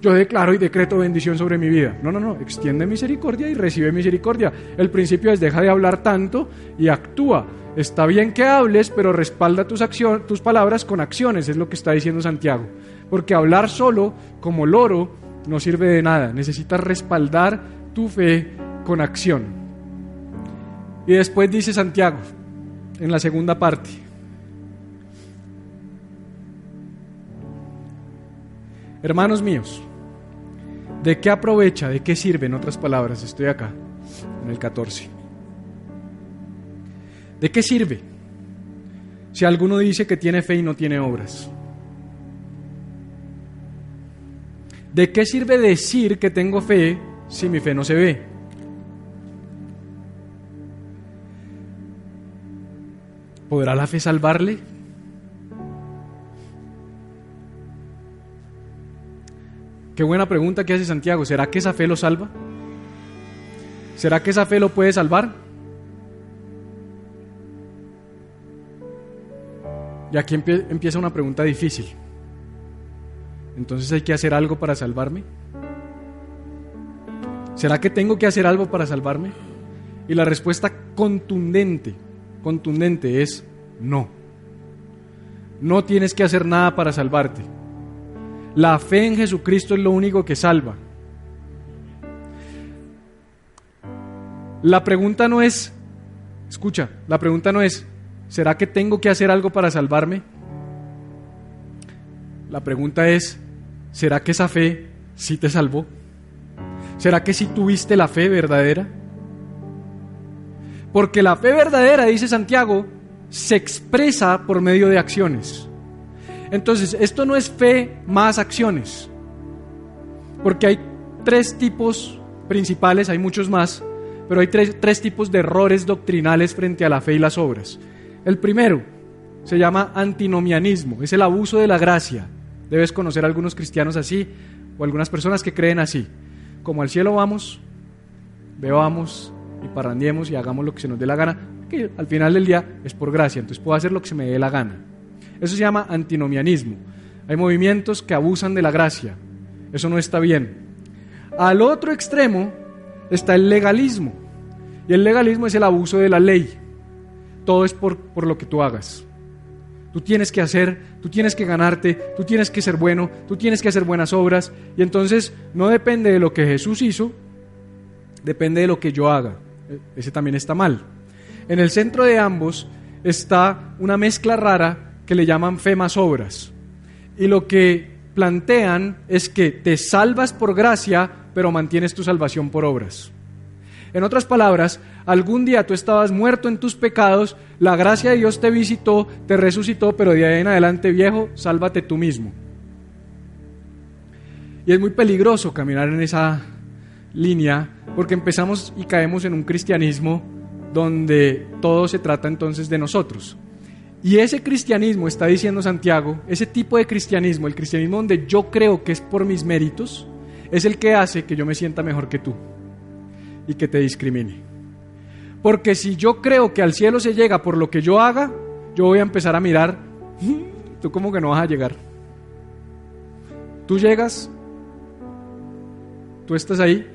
yo declaro y decreto bendición sobre mi vida. No, no, no, extiende misericordia y recibe misericordia. El principio es deja de hablar tanto y actúa. Está bien que hables, pero respalda tus, tus palabras con acciones, es lo que está diciendo Santiago. Porque hablar solo, como loro, no sirve de nada. Necesitas respaldar tu fe con acción. Y después dice Santiago, en la segunda parte, Hermanos míos, ¿de qué aprovecha? ¿De qué sirve? En otras palabras, estoy acá, en el 14. ¿De qué sirve si alguno dice que tiene fe y no tiene obras? ¿De qué sirve decir que tengo fe si mi fe no se ve? ¿Podrá la fe salvarle? Qué buena pregunta que hace Santiago. ¿Será que esa fe lo salva? ¿Será que esa fe lo puede salvar? Y aquí empieza una pregunta difícil. Entonces hay que hacer algo para salvarme. ¿Será que tengo que hacer algo para salvarme? Y la respuesta contundente, contundente es no. No tienes que hacer nada para salvarte. La fe en Jesucristo es lo único que salva. La pregunta no es, escucha, la pregunta no es, ¿será que tengo que hacer algo para salvarme? La pregunta es, ¿será que esa fe sí te salvó? ¿Será que sí tuviste la fe verdadera? Porque la fe verdadera, dice Santiago, se expresa por medio de acciones. Entonces, esto no es fe más acciones, porque hay tres tipos principales, hay muchos más, pero hay tres, tres, tipos de errores doctrinales frente a la fe y las obras. El primero se llama antinomianismo, es el abuso de la gracia. Debes conocer a algunos cristianos así o algunas personas que creen así. Como al cielo vamos, bebamos y parrandiemos y hagamos lo que se nos dé la gana, que al final del día es por gracia, entonces puedo hacer lo que se me dé la gana. Eso se llama antinomianismo. Hay movimientos que abusan de la gracia. Eso no está bien. Al otro extremo está el legalismo. Y el legalismo es el abuso de la ley. Todo es por, por lo que tú hagas. Tú tienes que hacer, tú tienes que ganarte, tú tienes que ser bueno, tú tienes que hacer buenas obras. Y entonces no depende de lo que Jesús hizo, depende de lo que yo haga. Ese también está mal. En el centro de ambos está una mezcla rara que le llaman fe más obras. Y lo que plantean es que te salvas por gracia, pero mantienes tu salvación por obras. En otras palabras, algún día tú estabas muerto en tus pecados, la gracia de Dios te visitó, te resucitó, pero de ahí en adelante, viejo, sálvate tú mismo. Y es muy peligroso caminar en esa línea porque empezamos y caemos en un cristianismo donde todo se trata entonces de nosotros. Y ese cristianismo, está diciendo Santiago, ese tipo de cristianismo, el cristianismo donde yo creo que es por mis méritos, es el que hace que yo me sienta mejor que tú y que te discrimine. Porque si yo creo que al cielo se llega por lo que yo haga, yo voy a empezar a mirar, mm, tú como que no vas a llegar. Tú llegas, tú estás ahí,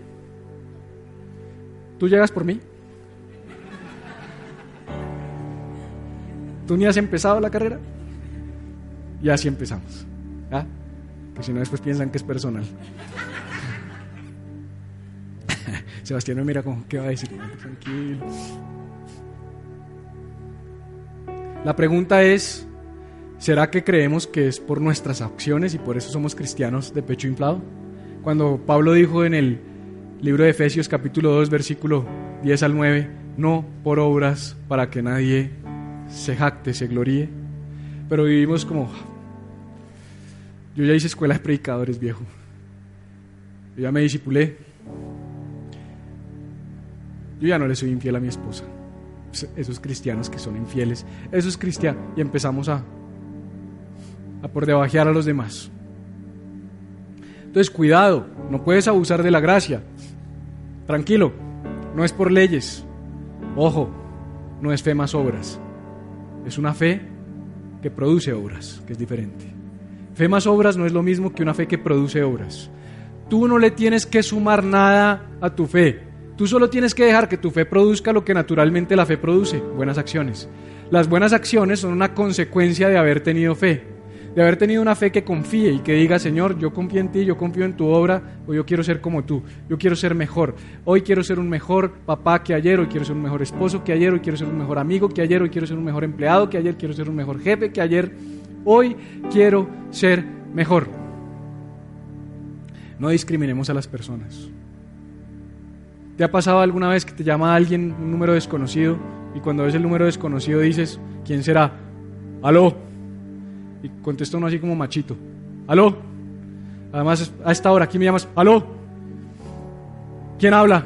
tú llegas por mí. ¿Tú ni has empezado la carrera? Y así empezamos. ¿ah? Que si no, después piensan que es personal. *laughs* Sebastián me mira como, ¿qué va a decir? Tranquilo. La pregunta es, ¿será que creemos que es por nuestras acciones y por eso somos cristianos de pecho inflado? Cuando Pablo dijo en el libro de Efesios capítulo 2 versículo 10 al 9, no por obras para que nadie se jacte, se gloríe, pero vivimos como... Yo ya hice escuela de predicadores, viejo. Yo ya me disipulé. Yo ya no le soy infiel a mi esposa. Esos cristianos que son infieles, esos cristianos. Y empezamos a, a por debajear a los demás. Entonces, cuidado, no puedes abusar de la gracia. Tranquilo, no es por leyes. Ojo, no es fe más obras. Es una fe que produce obras, que es diferente. Fe más obras no es lo mismo que una fe que produce obras. Tú no le tienes que sumar nada a tu fe. Tú solo tienes que dejar que tu fe produzca lo que naturalmente la fe produce, buenas acciones. Las buenas acciones son una consecuencia de haber tenido fe de haber tenido una fe que confíe y que diga, Señor, yo confío en ti, yo confío en tu obra, o yo quiero ser como tú, yo quiero ser mejor. Hoy quiero ser un mejor papá que ayer, hoy quiero ser un mejor esposo que ayer, hoy quiero ser un mejor amigo que ayer, hoy quiero ser un mejor empleado que ayer, quiero ser un mejor jefe que ayer. Hoy quiero ser mejor. No discriminemos a las personas. ¿Te ha pasado alguna vez que te llama alguien, un número desconocido, y cuando ves el número desconocido dices, ¿quién será? ¿Aló? Y contesta uno así como machito, ¿aló? Además, a esta hora, aquí me llamas, ¿aló? ¿Quién habla?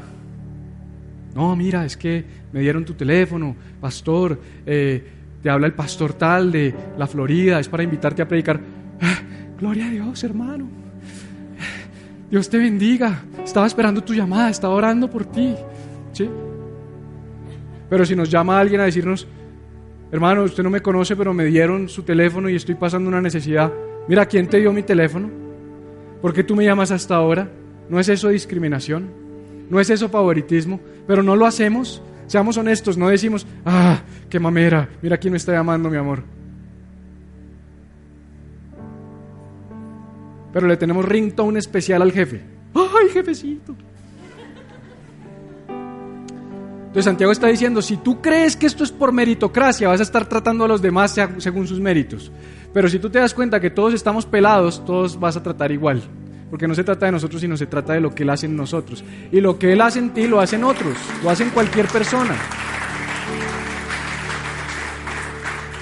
No, mira, es que me dieron tu teléfono, pastor, eh, te habla el pastor tal de la Florida, es para invitarte a predicar. Ah, gloria a Dios, hermano. Dios te bendiga. Estaba esperando tu llamada, estaba orando por ti. ¿Sí? Pero si nos llama alguien a decirnos, hermano, usted no me conoce, pero me dieron su teléfono y estoy pasando una necesidad. Mira, ¿quién te dio mi teléfono? ¿Por qué tú me llamas hasta ahora? ¿No es eso discriminación? ¿No es eso favoritismo? Pero no lo hacemos. Seamos honestos, no decimos, ah, qué mamera, mira quién me está llamando, mi amor. Pero le tenemos ringtone especial al jefe. ¡Ay, jefecito! Entonces Santiago está diciendo, si tú crees que esto es por meritocracia, vas a estar tratando a los demás según sus méritos. Pero si tú te das cuenta que todos estamos pelados, todos vas a tratar igual. Porque no se trata de nosotros, sino se trata de lo que Él hace en nosotros. Y lo que Él hace en ti lo hacen otros, lo hacen cualquier persona.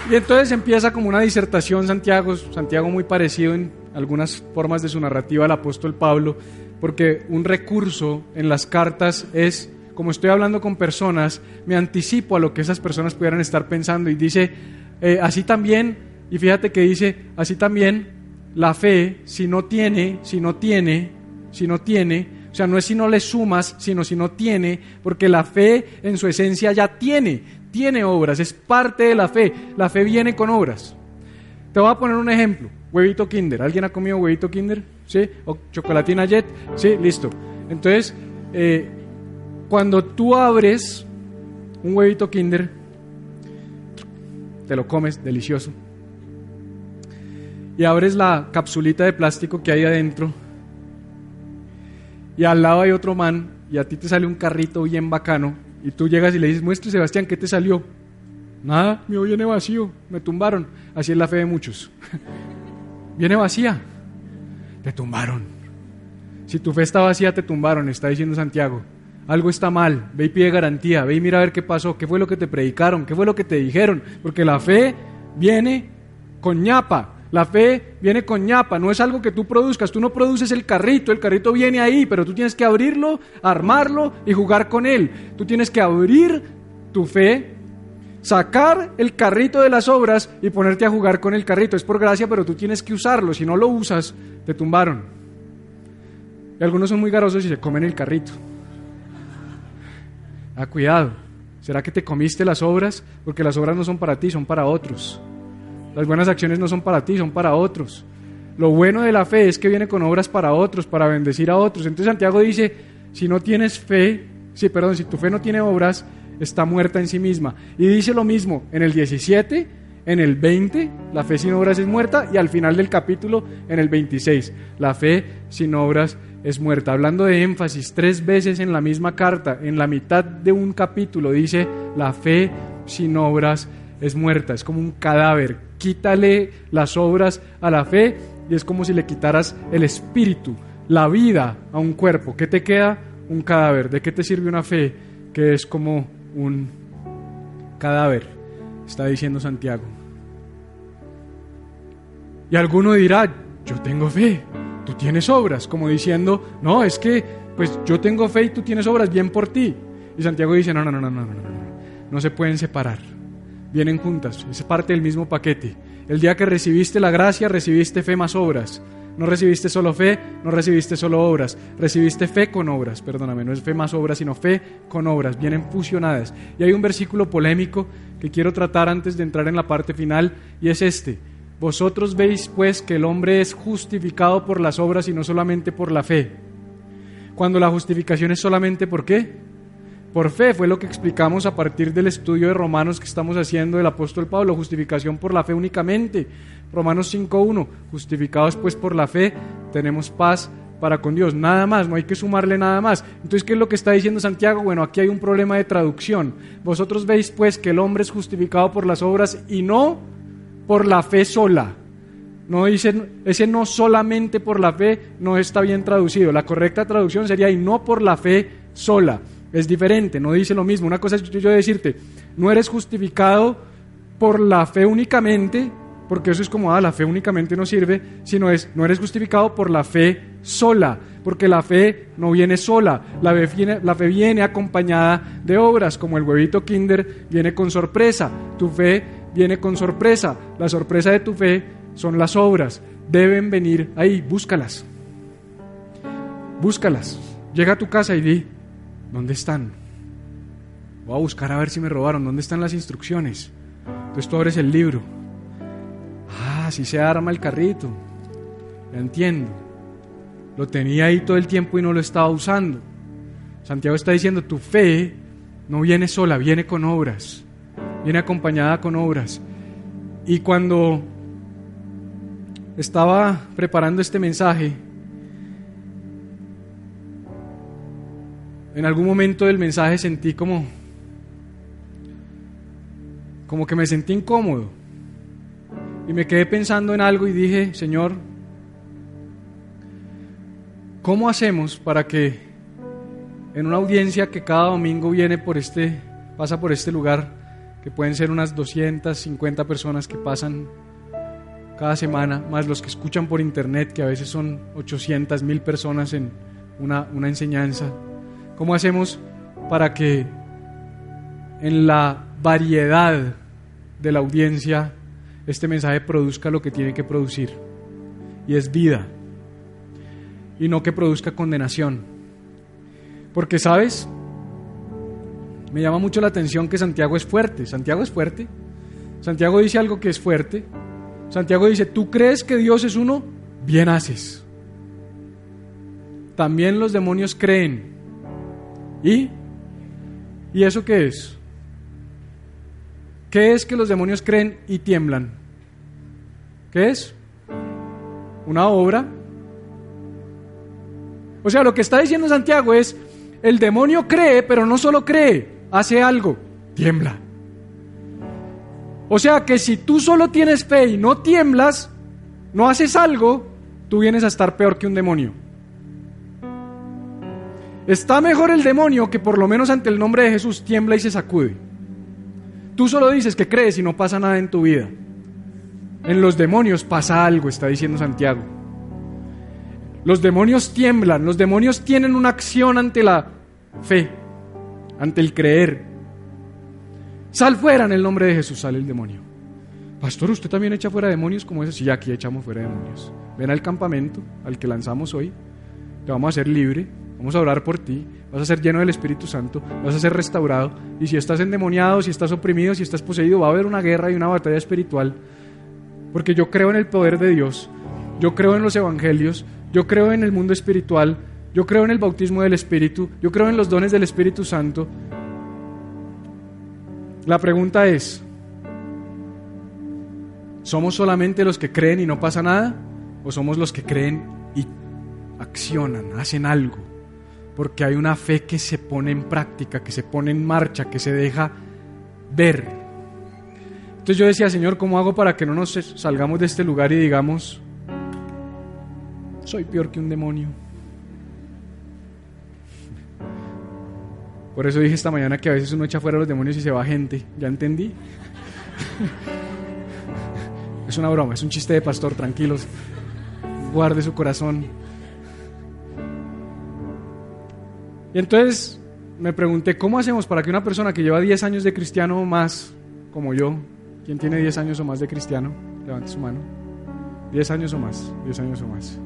Y entonces empieza como una disertación Santiago, Santiago muy parecido en algunas formas de su narrativa al apóstol Pablo, porque un recurso en las cartas es como estoy hablando con personas, me anticipo a lo que esas personas pudieran estar pensando y dice, eh, así también, y fíjate que dice, así también la fe, si no tiene, si no tiene, si no tiene, o sea, no es si no le sumas, sino si no tiene, porque la fe en su esencia ya tiene, tiene obras, es parte de la fe, la fe viene con obras. Te voy a poner un ejemplo, huevito kinder, ¿alguien ha comido huevito kinder? ¿Sí? ¿O chocolatina jet? Sí, listo. Entonces, eh, cuando tú abres un huevito Kinder, te lo comes, delicioso. Y abres la capsulita de plástico que hay adentro. Y al lado hay otro man y a ti te sale un carrito bien bacano. Y tú llegas y le dices, muestre Sebastián, ¿qué te salió? Nada, mío viene vacío, me tumbaron. Así es la fe de muchos. *laughs* viene vacía, te tumbaron. Si tu fe está vacía, te tumbaron, está diciendo Santiago algo está mal, ve y pide garantía, ve y mira a ver qué pasó, qué fue lo que te predicaron, qué fue lo que te dijeron, porque la fe viene con ñapa, la fe viene con ñapa, no es algo que tú produzcas, tú no produces el carrito, el carrito viene ahí, pero tú tienes que abrirlo, armarlo y jugar con él. Tú tienes que abrir tu fe, sacar el carrito de las obras y ponerte a jugar con el carrito. Es por gracia, pero tú tienes que usarlo, si no lo usas, te tumbaron. Y algunos son muy garosos y se comen el carrito. Ah, cuidado. ¿Será que te comiste las obras? Porque las obras no son para ti, son para otros. Las buenas acciones no son para ti, son para otros. Lo bueno de la fe es que viene con obras para otros, para bendecir a otros. Entonces Santiago dice, si no tienes fe, sí, perdón, si tu fe no tiene obras, está muerta en sí misma. Y dice lo mismo en el 17, en el 20, la fe sin obras es muerta, y al final del capítulo, en el 26, la fe sin obras es muerta. Hablando de énfasis, tres veces en la misma carta, en la mitad de un capítulo, dice, la fe sin obras es muerta, es como un cadáver. Quítale las obras a la fe y es como si le quitaras el espíritu, la vida a un cuerpo. ¿Qué te queda? Un cadáver. ¿De qué te sirve una fe que es como un cadáver? Está diciendo Santiago. Y alguno dirá, yo tengo fe, tú tienes obras, como diciendo, no, es que pues yo tengo fe y tú tienes obras, bien por ti. Y Santiago dice, no, no, no, no, no, no, no, no se pueden separar, vienen juntas, es parte del mismo paquete. El día que recibiste la gracia, recibiste fe más obras. No recibiste solo fe, no recibiste solo obras, recibiste fe con obras, perdóname, no es fe más obras, sino fe con obras, vienen fusionadas. Y hay un versículo polémico que quiero tratar antes de entrar en la parte final, y es este. Vosotros veis pues que el hombre es justificado por las obras y no solamente por la fe. Cuando la justificación es solamente por qué? Por fe, fue lo que explicamos a partir del estudio de Romanos que estamos haciendo del apóstol Pablo, justificación por la fe únicamente. Romanos 5.1, justificados pues por la fe, tenemos paz para con Dios, nada más, no hay que sumarle nada más. Entonces, ¿qué es lo que está diciendo Santiago? Bueno, aquí hay un problema de traducción. Vosotros veis pues que el hombre es justificado por las obras y no por la fe sola. No dice, ese no solamente por la fe no está bien traducido. La correcta traducción sería y no por la fe sola. Es diferente, no dice lo mismo. Una cosa es yo decirte, No eres justificado por la fe únicamente, porque eso es como, ah, la fe únicamente no sirve, sino es, no eres justificado por la fe sola, porque la fe no viene sola, la fe viene, la fe viene acompañada de obras, como el huevito kinder viene con sorpresa, tu fe viene con sorpresa, la sorpresa de tu fe son las obras, deben venir ahí, búscalas, búscalas, llega a tu casa y di, ¿dónde están? Voy a buscar a ver si me robaron, ¿dónde están las instrucciones? Entonces tú abres el libro, ah, así se arma el carrito, ya entiendo. Lo tenía ahí todo el tiempo y no lo estaba usando. Santiago está diciendo, tu fe no viene sola, viene con obras, viene acompañada con obras. Y cuando estaba preparando este mensaje, en algún momento del mensaje sentí como, como que me sentí incómodo. Y me quedé pensando en algo y dije, Señor, ¿Cómo hacemos para que en una audiencia que cada domingo viene por este, pasa por este lugar, que pueden ser unas 250 personas que pasan cada semana, más los que escuchan por internet, que a veces son 800 mil personas en una, una enseñanza, ¿cómo hacemos para que en la variedad de la audiencia este mensaje produzca lo que tiene que producir? Y es vida y no que produzca condenación. Porque, ¿sabes? Me llama mucho la atención que Santiago es fuerte. Santiago es fuerte. Santiago dice algo que es fuerte. Santiago dice, ¿tú crees que Dios es uno? Bien haces. También los demonios creen. ¿Y? ¿Y eso qué es? ¿Qué es que los demonios creen y tiemblan? ¿Qué es? Una obra o sea, lo que está diciendo Santiago es, el demonio cree, pero no solo cree, hace algo, tiembla. O sea que si tú solo tienes fe y no tiemblas, no haces algo, tú vienes a estar peor que un demonio. Está mejor el demonio que por lo menos ante el nombre de Jesús tiembla y se sacude. Tú solo dices que crees y no pasa nada en tu vida. En los demonios pasa algo, está diciendo Santiago. Los demonios tiemblan, los demonios tienen una acción ante la fe, ante el creer. Sal fuera en el nombre de Jesús, sale el demonio. Pastor, ¿usted también echa fuera demonios como ese? Sí, aquí echamos fuera demonios. Ven al campamento al que lanzamos hoy, te vamos a hacer libre, vamos a orar por ti, vas a ser lleno del Espíritu Santo, vas a ser restaurado. Y si estás endemoniado, si estás oprimido, si estás poseído, va a haber una guerra y una batalla espiritual. Porque yo creo en el poder de Dios, yo creo en los evangelios, yo creo en el mundo espiritual, yo creo en el bautismo del Espíritu, yo creo en los dones del Espíritu Santo. La pregunta es, ¿somos solamente los que creen y no pasa nada? ¿O somos los que creen y accionan, hacen algo? Porque hay una fe que se pone en práctica, que se pone en marcha, que se deja ver. Entonces yo decía, Señor, ¿cómo hago para que no nos salgamos de este lugar y digamos, soy peor que un demonio. Por eso dije esta mañana que a veces uno echa fuera a los demonios y se va gente. ¿Ya entendí? es una broma, es un chiste de pastor, tranquilos. Guarde su corazón. Y entonces me pregunté, ¿cómo hacemos para que una persona que lleva 10 años de cristiano o más, como yo, ¿quién tiene 10 años o más de cristiano? Levante su mano. 10 años o más, 10 años o más.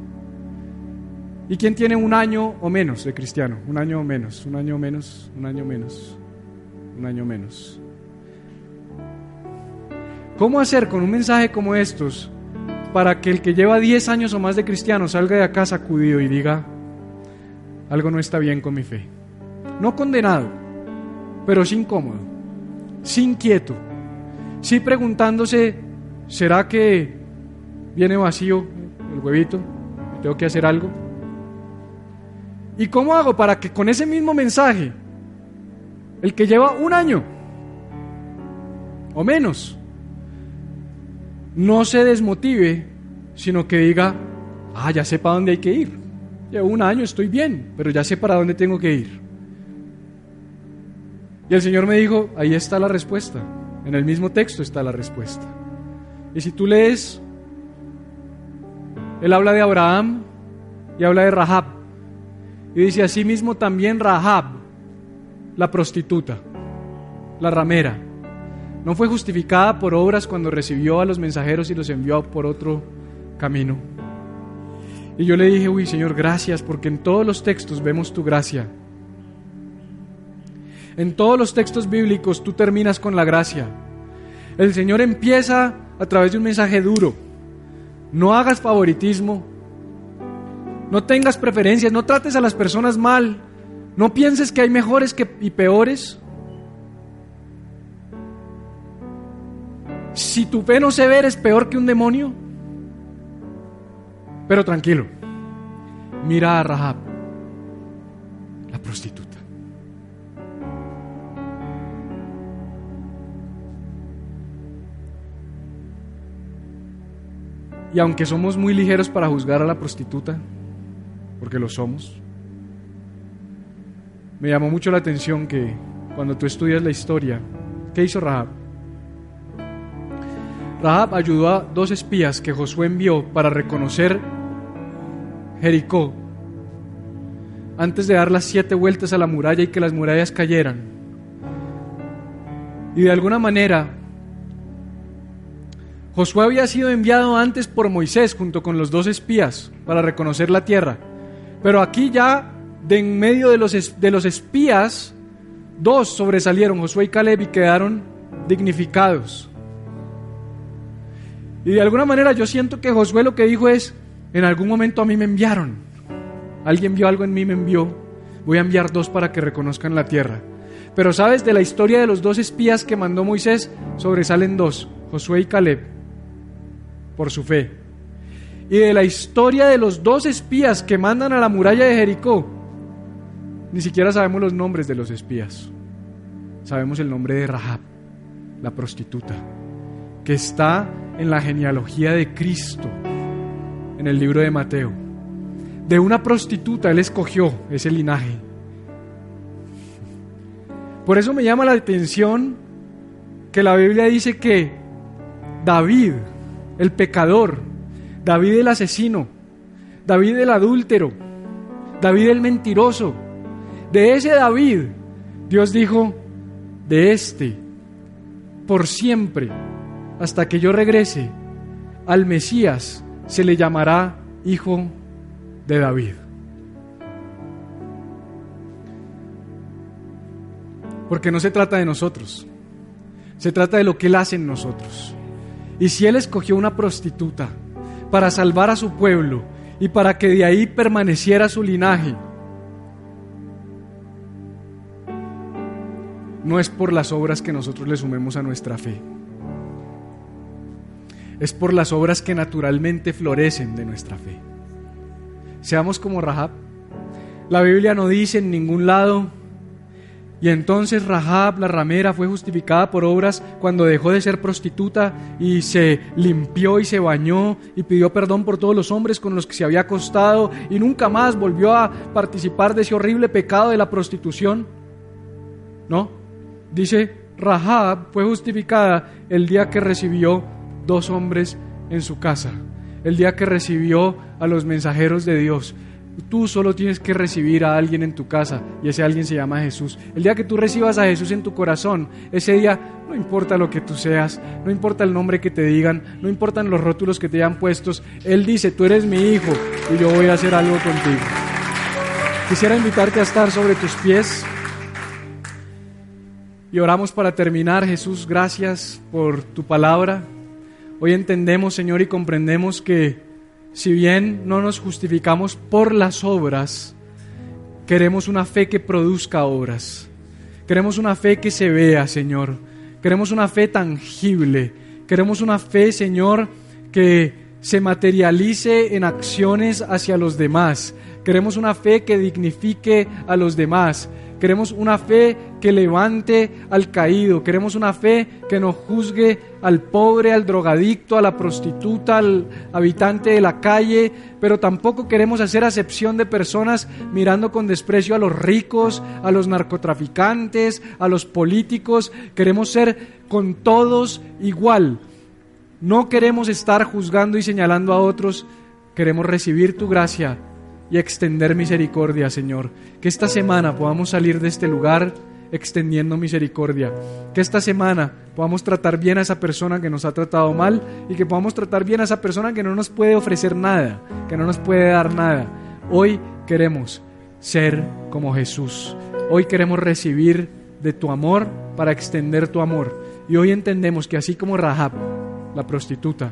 ¿Y quién tiene un año o menos de cristiano? Un año o menos, un año o menos, un año menos, un año menos. ¿Cómo hacer con un mensaje como estos para que el que lleva 10 años o más de cristiano salga de acá sacudido y diga, algo no está bien con mi fe? No condenado, pero sí incómodo, sí inquieto, sí preguntándose, ¿será que viene vacío el huevito? ¿Tengo que hacer algo? ¿Y cómo hago para que con ese mismo mensaje, el que lleva un año o menos, no se desmotive, sino que diga, ah, ya sé para dónde hay que ir. Llevo un año, estoy bien, pero ya sé para dónde tengo que ir. Y el Señor me dijo, ahí está la respuesta. En el mismo texto está la respuesta. Y si tú lees, Él habla de Abraham y habla de Rahab. Y dice así mismo también Rahab, la prostituta, la ramera. No fue justificada por obras cuando recibió a los mensajeros y los envió por otro camino. Y yo le dije, uy Señor, gracias, porque en todos los textos vemos tu gracia. En todos los textos bíblicos tú terminas con la gracia. El Señor empieza a través de un mensaje duro. No hagas favoritismo. No tengas preferencias. No trates a las personas mal. No pienses que hay mejores y peores. Si tu fe no se ve, eres peor que un demonio. Pero tranquilo. Mira a Rahab, la prostituta. Y aunque somos muy ligeros para juzgar a la prostituta, porque lo somos, me llamó mucho la atención que cuando tú estudias la historia, ¿qué hizo Rahab? Rahab ayudó a dos espías que Josué envió para reconocer Jericó antes de dar las siete vueltas a la muralla y que las murallas cayeran. Y de alguna manera Josué había sido enviado antes por Moisés junto con los dos espías para reconocer la tierra. Pero aquí ya, de en medio de los, de los espías, dos sobresalieron, Josué y Caleb, y quedaron dignificados. Y de alguna manera yo siento que Josué lo que dijo es, en algún momento a mí me enviaron. Alguien vio algo en mí, me envió. Voy a enviar dos para que reconozcan la tierra. Pero sabes, de la historia de los dos espías que mandó Moisés, sobresalen dos, Josué y Caleb por su fe. Y de la historia de los dos espías que mandan a la muralla de Jericó, ni siquiera sabemos los nombres de los espías. Sabemos el nombre de Rahab, la prostituta, que está en la genealogía de Cristo, en el libro de Mateo. De una prostituta él escogió ese linaje. Por eso me llama la atención que la Biblia dice que David, el pecador, David el asesino, David el adúltero, David el mentiroso. De ese David, Dios dijo, de este, por siempre, hasta que yo regrese, al Mesías se le llamará hijo de David. Porque no se trata de nosotros, se trata de lo que Él hace en nosotros. Y si Él escogió una prostituta para salvar a su pueblo y para que de ahí permaneciera su linaje, no es por las obras que nosotros le sumemos a nuestra fe. Es por las obras que naturalmente florecen de nuestra fe. Seamos como Rahab. La Biblia no dice en ningún lado y entonces Rahab, la ramera, fue justificada por obras cuando dejó de ser prostituta y se limpió y se bañó y pidió perdón por todos los hombres con los que se había acostado y nunca más volvió a participar de ese horrible pecado de la prostitución. No, dice Rahab fue justificada el día que recibió dos hombres en su casa, el día que recibió a los mensajeros de Dios, Tú solo tienes que recibir a alguien en tu casa y ese alguien se llama Jesús. El día que tú recibas a Jesús en tu corazón, ese día no importa lo que tú seas, no importa el nombre que te digan, no importan los rótulos que te hayan puestos, Él dice, tú eres mi hijo y yo voy a hacer algo contigo. Quisiera invitarte a estar sobre tus pies y oramos para terminar. Jesús, gracias por tu palabra. Hoy entendemos, Señor, y comprendemos que si bien no nos justificamos por las obras, queremos una fe que produzca obras. Queremos una fe que se vea, Señor. Queremos una fe tangible. Queremos una fe, Señor, que se materialice en acciones hacia los demás. Queremos una fe que dignifique a los demás. Queremos una fe que levante al caído. Queremos una fe que no juzgue al pobre, al drogadicto, a la prostituta, al habitante de la calle. Pero tampoco queremos hacer acepción de personas mirando con desprecio a los ricos, a los narcotraficantes, a los políticos. Queremos ser con todos igual. No queremos estar juzgando y señalando a otros. Queremos recibir tu gracia y extender misericordia, Señor. Que esta semana podamos salir de este lugar extendiendo misericordia. Que esta semana podamos tratar bien a esa persona que nos ha tratado mal y que podamos tratar bien a esa persona que no nos puede ofrecer nada, que no nos puede dar nada. Hoy queremos ser como Jesús. Hoy queremos recibir de tu amor para extender tu amor. Y hoy entendemos que así como Rahab, la prostituta,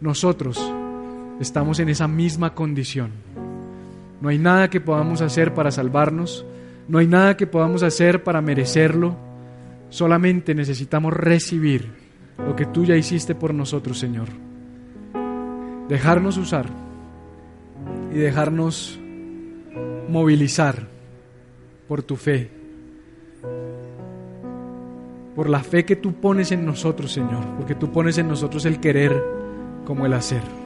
nosotros estamos en esa misma condición no hay nada que podamos hacer para salvarnos, no hay nada que podamos hacer para merecerlo, solamente necesitamos recibir lo que tú ya hiciste por nosotros, Señor. Dejarnos usar y dejarnos movilizar por tu fe, por la fe que tú pones en nosotros, Señor, porque tú pones en nosotros el querer como el hacer.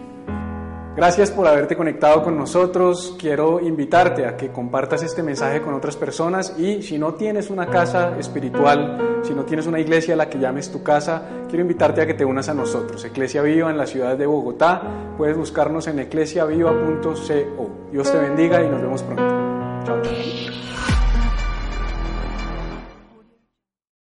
Gracias por haberte conectado con nosotros. Quiero invitarte a que compartas este mensaje con otras personas y si no tienes una casa espiritual, si no tienes una iglesia a la que llames tu casa, quiero invitarte a que te unas a nosotros. Iglesia Viva en la ciudad de Bogotá. Puedes buscarnos en eclesiaviva.co. Dios te bendiga y nos vemos pronto. Chao.